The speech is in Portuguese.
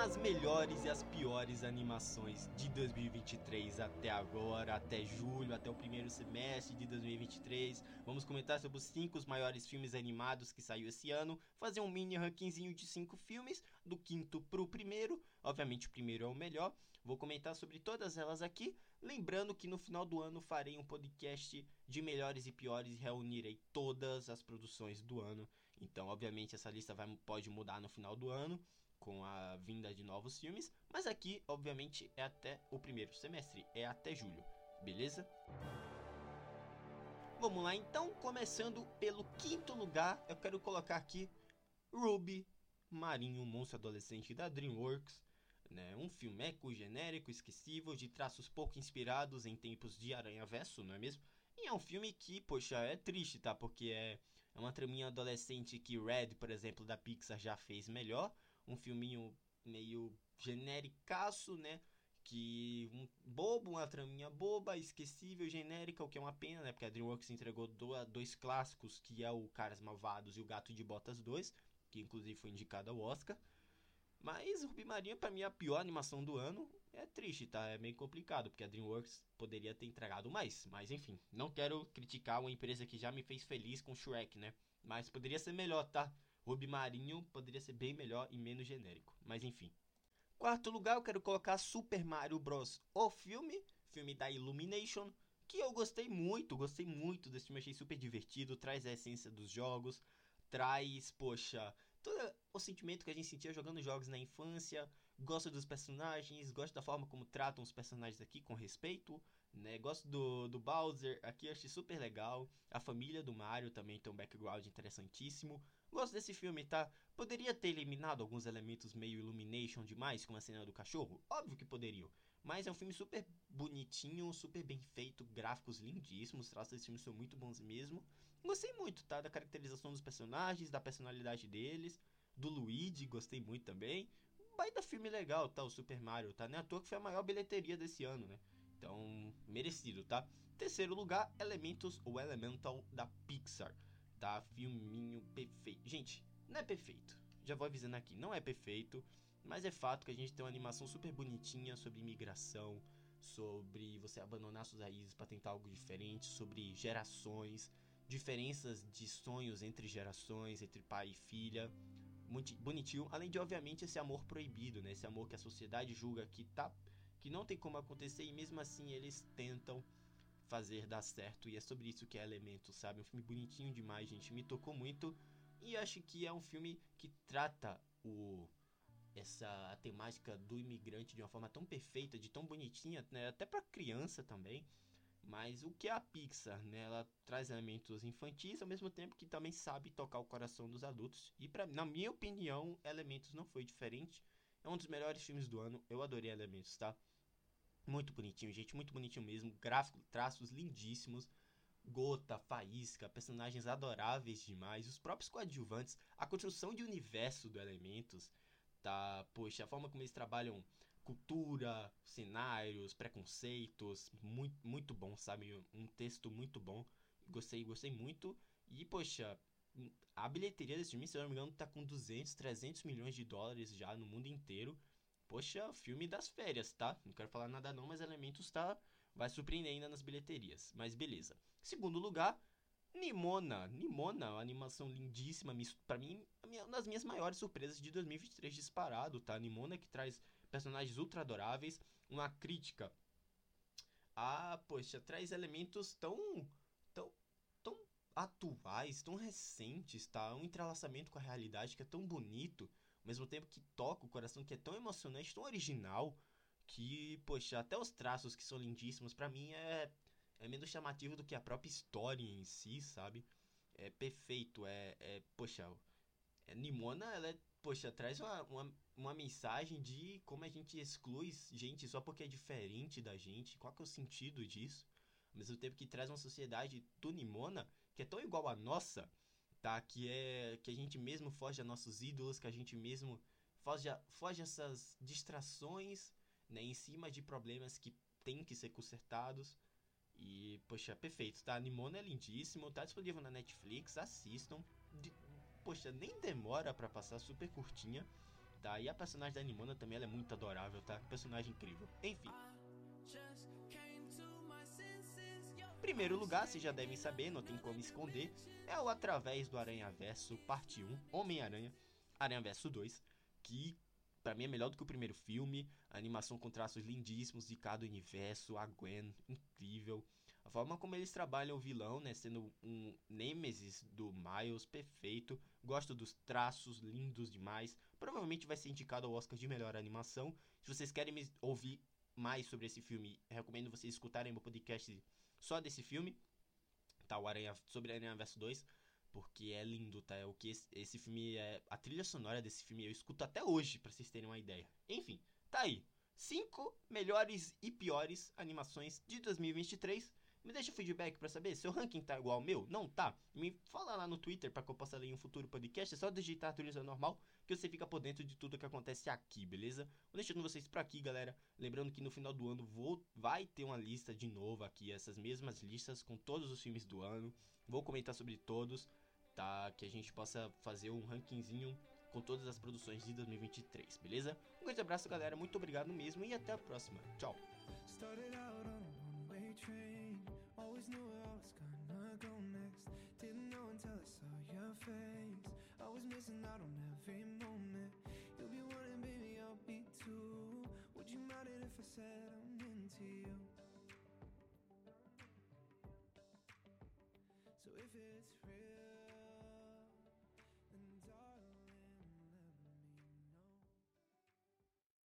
as melhores e as piores animações de 2023 até agora, até julho, até o primeiro semestre de 2023. Vamos comentar sobre os cinco maiores filmes animados que saiu esse ano, fazer um mini rankingzinho de cinco filmes, do quinto pro primeiro. Obviamente o primeiro é o melhor. Vou comentar sobre todas elas aqui, lembrando que no final do ano farei um podcast de melhores e piores e reunirei todas as produções do ano. Então, obviamente essa lista vai, pode mudar no final do ano com a vinda de novos filmes, mas aqui, obviamente, é até o primeiro semestre, é até julho, beleza? Vamos lá então, começando pelo quinto lugar, eu quero colocar aqui Ruby, Marinho, monstro adolescente da DreamWorks, né? Um filmeco genérico, esquecível, de traços pouco inspirados em tempos de Aranha Verso, não é mesmo? E é um filme que, poxa, é triste, tá? Porque é, é uma traminha adolescente que Red, por exemplo, da Pixar já fez melhor, um filminho meio genericaço, né? Que um bobo, uma traminha boba, esquecível, genérica, o que é uma pena, né? Porque a DreamWorks entregou dois clássicos, que é o Caras Malvados e o Gato de Botas 2, que inclusive foi indicado ao Oscar. Mas Ruby Marinho, pra mim, é a pior animação do ano. É triste, tá? É meio complicado, porque a DreamWorks poderia ter entregado mais. Mas enfim, não quero criticar uma empresa que já me fez feliz com Shrek, né? Mas poderia ser melhor, tá? Ruby Marinho poderia ser bem melhor e menos genérico. Mas enfim. Quarto lugar, eu quero colocar Super Mario Bros. O filme, filme da Illumination, que eu gostei muito, gostei muito desse filme, achei super divertido, traz a essência dos jogos, traz, poxa, todo o sentimento que a gente sentia jogando jogos na infância, gosto dos personagens, gosto da forma como tratam os personagens aqui com respeito, né? Gosto do, do Bowser, aqui achei super legal, a família do Mario também tem um background interessantíssimo, Gosto desse filme, tá? Poderia ter eliminado alguns elementos meio Illumination demais, como a cena do cachorro? Óbvio que poderiam. Mas é um filme super bonitinho, super bem feito, gráficos lindíssimos, os traços desse filme são muito bons mesmo. Gostei muito, tá? Da caracterização dos personagens, da personalidade deles, do Luigi, gostei muito também. Baita filme legal, tá? O Super Mario, tá? Não é à toa que foi a maior bilheteria desse ano, né? Então, merecido, tá? Terceiro lugar, Elementos ou Elemental da Pixar tá? Filminho perfeito. Gente, não é perfeito. Já vou avisando aqui, não é perfeito. Mas é fato que a gente tem uma animação super bonitinha sobre imigração, sobre você abandonar suas raízes para tentar algo diferente, sobre gerações, diferenças de sonhos entre gerações, entre pai e filha. Muito bonitinho, além de obviamente esse amor proibido, né? Esse amor que a sociedade julga que tá que não tem como acontecer e mesmo assim eles tentam fazer dar certo. E é sobre isso que é Elemento, sabe? Um filme bonitinho demais, gente. Me tocou muito. E acho que é um filme que trata o essa a temática do imigrante de uma forma tão perfeita, de tão bonitinha, né? até para criança também. Mas o que é a Pixar, né? Ela traz elementos infantis ao mesmo tempo que também sabe tocar o coração dos adultos. E para na minha opinião, Elementos não foi diferente. É um dos melhores filmes do ano. Eu adorei Elementos, tá? Muito bonitinho, gente, muito bonitinho mesmo. Gráfico, traços lindíssimos. Gota, Faísca, personagens adoráveis demais. Os próprios coadjuvantes, a construção de universo do Elementos, tá? Poxa, a forma como eles trabalham cultura, cenários, preconceitos, muito, muito bom, sabe? Um texto muito bom. Gostei, gostei muito. E, poxa, a bilheteria desse filme, se eu não me engano, tá com 200, 300 milhões de dólares já no mundo inteiro. Poxa, filme das férias, tá? Não quero falar nada não, mas Elementos tá vai surpreender ainda nas bilheterias. Mas beleza. Segundo lugar, Nimona. Nimona, uma animação lindíssima, para mim, uma das minhas maiores surpresas de 2023 disparado, tá? Nimona que traz personagens ultra adoráveis, uma crítica a, poxa, traz elementos tão tão tão atuais, tão recentes, tá? Um entrelaçamento com a realidade que é tão bonito ao mesmo tempo que toca o coração, que é tão emocionante, tão original, que, poxa, até os traços que são lindíssimos, para mim é, é menos chamativo do que a própria história em si, sabe? É perfeito, é, é poxa, é, Nimona, ela é, poxa, traz uma, uma, uma mensagem de como a gente exclui gente só porque é diferente da gente, qual que é o sentido disso? Ao mesmo tempo que traz uma sociedade do Nimona, que é tão igual à nossa, tá? Que é que a gente mesmo foge a nossos ídolos, que a gente mesmo foge, a, foge essas distrações, né, em cima de problemas que tem que ser consertados. E, poxa, perfeito, tá? Nimona é lindíssimo, tá disponível na Netflix, assistam. De, poxa, nem demora para passar, super curtinha. tá? E a personagem da Nimona também ela é muito adorável, tá? Personagem incrível. Enfim. Primeiro lugar, vocês já devem saber, não tem como esconder, é o Através do Aranha Verso, parte 1, Homem-Aranha, Aranha Verso 2, que para mim é melhor do que o primeiro filme, a animação com traços lindíssimos de cada universo, a Gwen, incrível. A forma como eles trabalham o vilão, né, sendo um Nemesis do Miles, perfeito. Gosto dos traços, lindos demais. Provavelmente vai ser indicado ao Oscar de melhor animação. Se vocês querem ouvir mais sobre esse filme, recomendo vocês escutarem meu podcast só desse filme, tá? O Aranha, sobre Aranha Verso 2, porque é lindo, tá? É o que esse, esse, filme é. A trilha sonora desse filme eu escuto até hoje, para vocês terem uma ideia. Enfim, tá aí. Cinco melhores e piores animações de 2023. Me deixa o feedback para saber se o ranking tá igual ao meu. Não tá? Me fala lá no Twitter para que eu possa ler em um futuro podcast. É só digitar a trilha normal que você fica por dentro de tudo que acontece aqui, beleza? Vou deixando vocês por aqui, galera. Lembrando que no final do ano vou, vai ter uma lista de novo aqui, essas mesmas listas com todos os filmes do ano. Vou comentar sobre todos, tá? Que a gente possa fazer um rankingzinho com todas as produções de 2023, beleza? Um grande abraço, galera. Muito obrigado mesmo e até a próxima. Tchau. Missing out on every moment. You'll be wanting, baby, I'll be too. Would you mind it if I said I'm into you? So if it's